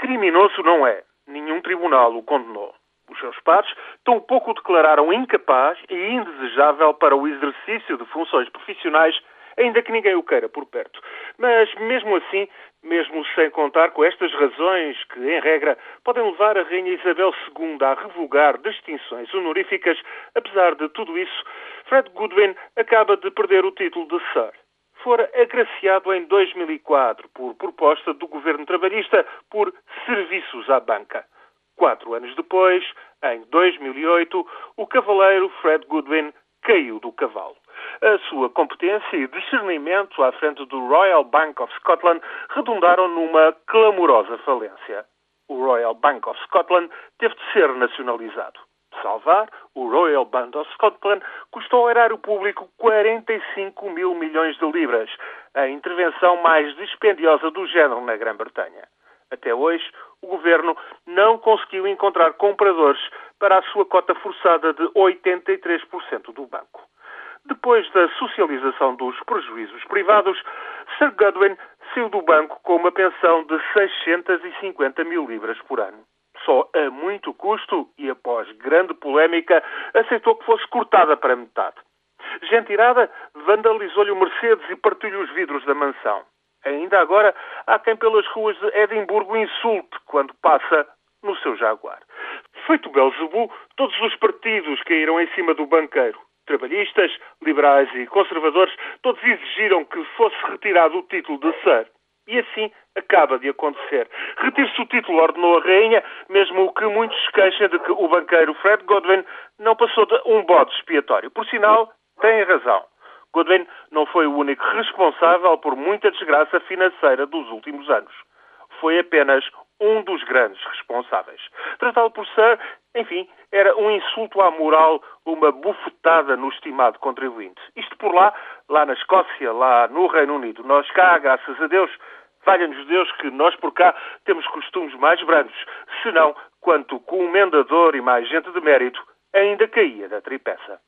Criminoso não é. Nenhum tribunal o condenou. Os seus pares tão pouco o declararam incapaz e indesejável para o exercício de funções profissionais, ainda que ninguém o queira por perto. Mas, mesmo assim, mesmo sem contar com estas razões que, em regra, podem levar a Rainha Isabel II a revogar distinções honoríficas, apesar de tudo isso, Fred Goodwin acaba de perder o título de Sir fora agraciado em 2004 por proposta do governo trabalhista por serviços à banca. Quatro anos depois, em 2008, o cavaleiro Fred Goodwin caiu do cavalo. A sua competência e discernimento à frente do Royal Bank of Scotland redundaram numa clamorosa falência. O Royal Bank of Scotland teve de ser nacionalizado salvar, o Royal Bank of Scotland custou ao erário público 45 mil milhões de libras, a intervenção mais dispendiosa do género na Grã-Bretanha. Até hoje, o governo não conseguiu encontrar compradores para a sua cota forçada de 83% do banco. Depois da socialização dos prejuízos privados, Sir Godwin saiu do banco com uma pensão de 650 mil libras por ano só a muito custo e após grande polémica, aceitou que fosse cortada para metade. Gente irada vandalizou-lhe o Mercedes e partiu-lhe os vidros da mansão. Ainda agora, há quem pelas ruas de Edimburgo insulte quando passa no seu Jaguar. Feito Belzebu, todos os partidos caíram em cima do banqueiro. Trabalhistas, liberais e conservadores, todos exigiram que fosse retirado o título de Sir. E assim acaba de acontecer. Retire-se o título, ordenou a rainha, mesmo que muitos queixem de que o banqueiro Fred Godwin não passou de um bode expiatório. Por sinal, tem razão. Godwin não foi o único responsável por muita desgraça financeira dos últimos anos. Foi apenas um dos grandes responsáveis. Tratá-lo por Sir, enfim, era um insulto à moral, uma bufetada no estimado contribuinte. Isto por lá, lá na Escócia, lá no Reino Unido. Nós cá, graças a Deus, Valha-nos Deus que nós por cá temos costumes mais brandos, senão, quanto com um e mais gente de mérito, ainda caía da tripeça.